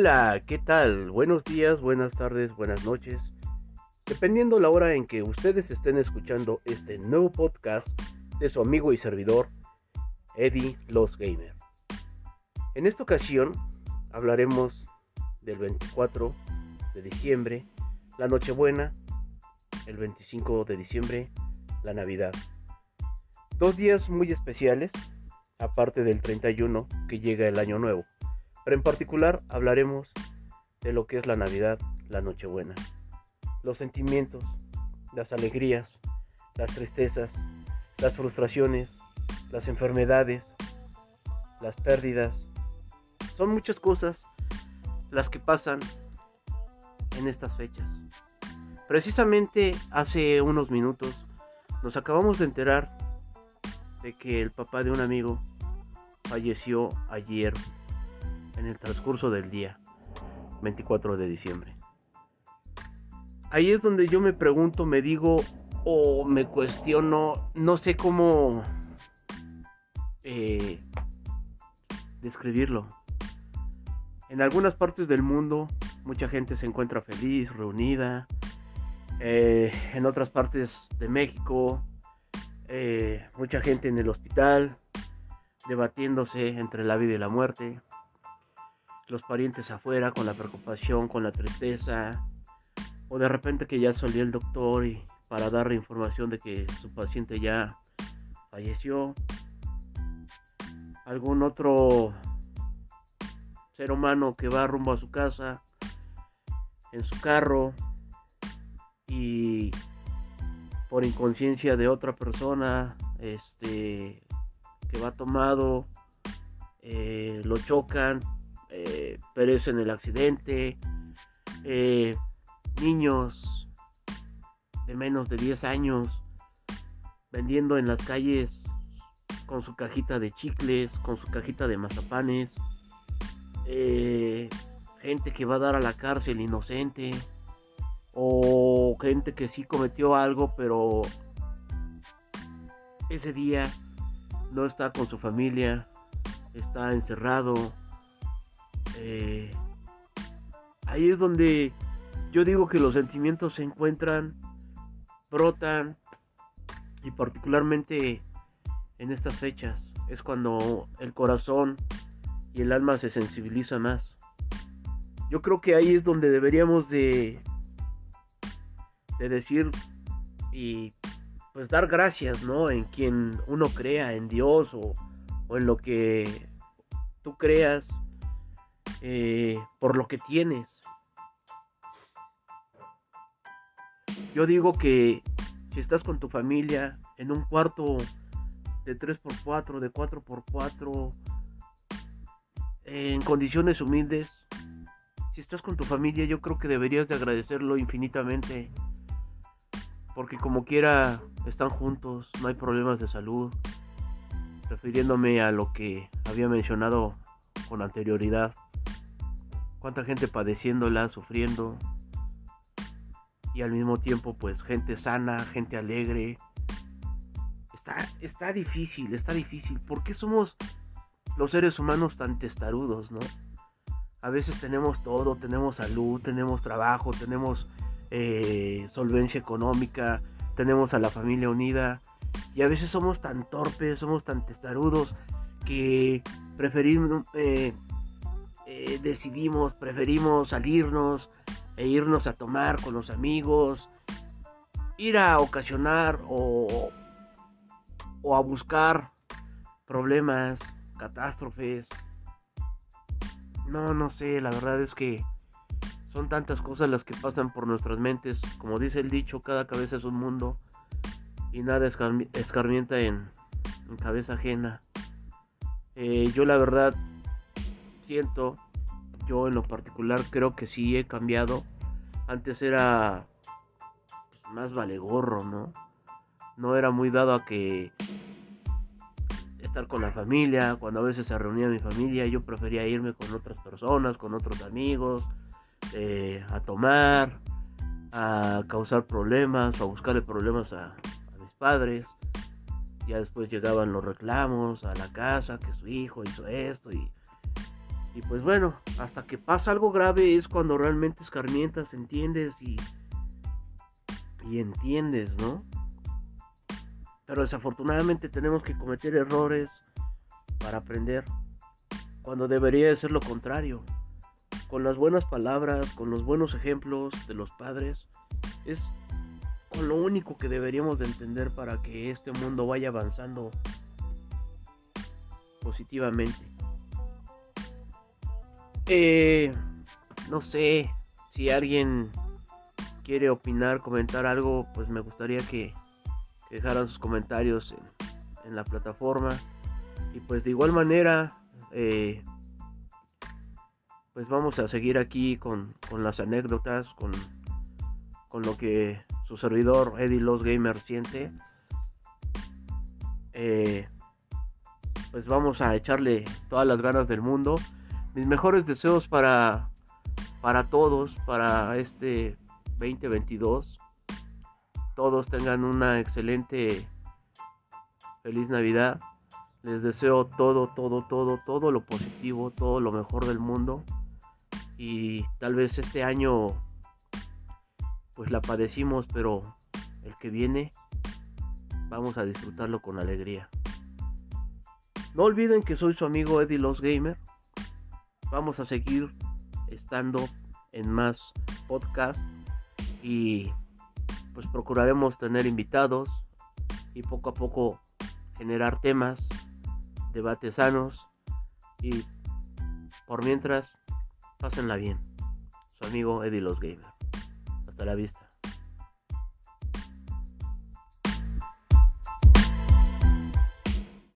Hola, ¿qué tal? Buenos días, buenas tardes, buenas noches. Dependiendo la hora en que ustedes estén escuchando este nuevo podcast de su amigo y servidor, Eddie Los Gamer. En esta ocasión hablaremos del 24 de diciembre, la Nochebuena, el 25 de diciembre, la Navidad. Dos días muy especiales, aparte del 31 que llega el Año Nuevo. Pero en particular hablaremos de lo que es la Navidad, la Nochebuena. Los sentimientos, las alegrías, las tristezas, las frustraciones, las enfermedades, las pérdidas. Son muchas cosas las que pasan en estas fechas. Precisamente hace unos minutos nos acabamos de enterar de que el papá de un amigo falleció ayer en el transcurso del día 24 de diciembre. Ahí es donde yo me pregunto, me digo o me cuestiono, no sé cómo eh, describirlo. En algunas partes del mundo mucha gente se encuentra feliz, reunida. Eh, en otras partes de México, eh, mucha gente en el hospital, debatiéndose entre la vida y la muerte los parientes afuera con la preocupación, con la tristeza, o de repente que ya salió el doctor para darle información de que su paciente ya falleció. Algún otro ser humano que va rumbo a su casa en su carro y por inconsciencia de otra persona este que va tomado eh, lo chocan eh, perecen en el accidente, eh, niños de menos de 10 años vendiendo en las calles con su cajita de chicles, con su cajita de mazapanes, eh, gente que va a dar a la cárcel inocente, o gente que sí cometió algo, pero ese día no está con su familia, está encerrado, eh, ahí es donde yo digo que los sentimientos se encuentran, brotan y particularmente en estas fechas es cuando el corazón y el alma se sensibilizan más. Yo creo que ahí es donde deberíamos de, de decir y pues dar gracias, ¿no? En quien uno crea, en Dios o, o en lo que tú creas eh, por lo que tienes. Yo digo que si estás con tu familia en un cuarto de 3x4, de 4x4, en condiciones humildes, si estás con tu familia yo creo que deberías de agradecerlo infinitamente. Porque como quiera están juntos, no hay problemas de salud. Refiriéndome a lo que había mencionado con anterioridad cuánta gente padeciéndola, sufriendo y al mismo tiempo pues gente sana, gente alegre. Está, está difícil, está difícil. ¿Por qué somos los seres humanos tan testarudos, no? A veces tenemos todo, tenemos salud, tenemos trabajo, tenemos eh, solvencia económica, tenemos a la familia unida y a veces somos tan torpes, somos tan testarudos que preferimos eh, eh, decidimos, preferimos salirnos e irnos a tomar con los amigos, ir a ocasionar o, o a buscar problemas, catástrofes. No, no sé, la verdad es que son tantas cosas las que pasan por nuestras mentes. Como dice el dicho, cada cabeza es un mundo y nada escarmienta en, en cabeza ajena. Eh, yo la verdad siento, yo en lo particular creo que sí he cambiado. Antes era pues, más vale gorro, ¿no? No era muy dado a que estar con la familia, cuando a veces se reunía mi familia, yo prefería irme con otras personas, con otros amigos, eh, a tomar, a causar problemas, a buscarle problemas a mis padres. Ya después llegaban los reclamos a la casa, que su hijo hizo esto y Y pues bueno, hasta que pasa algo grave es cuando realmente escarmientas, entiendes y, y entiendes, ¿no? Pero desafortunadamente tenemos que cometer errores para aprender, cuando debería de ser lo contrario. Con las buenas palabras, con los buenos ejemplos de los padres, es lo único que deberíamos de entender para que este mundo vaya avanzando positivamente. Eh, no sé si alguien quiere opinar, comentar algo, pues me gustaría que, dejaran sus comentarios en, la plataforma. Y pues de igual manera, eh, pues vamos a seguir aquí con, las anécdotas, con, con lo que su servidor Eddie Los Gamer siente. Eh, pues vamos a echarle todas las ganas del mundo. Mis mejores deseos para, para todos, para este 2022. Todos tengan una excelente, feliz Navidad. Les deseo todo, todo, todo, todo lo positivo, todo lo mejor del mundo. Y tal vez este año pues la padecimos, pero el que viene vamos a disfrutarlo con alegría. No olviden que soy su amigo Eddie Los Gamer. Vamos a seguir estando en más podcasts y pues procuraremos tener invitados y poco a poco generar temas, debates sanos y por mientras pásenla bien. Su amigo Eddie Los Gamer. Hasta la vista.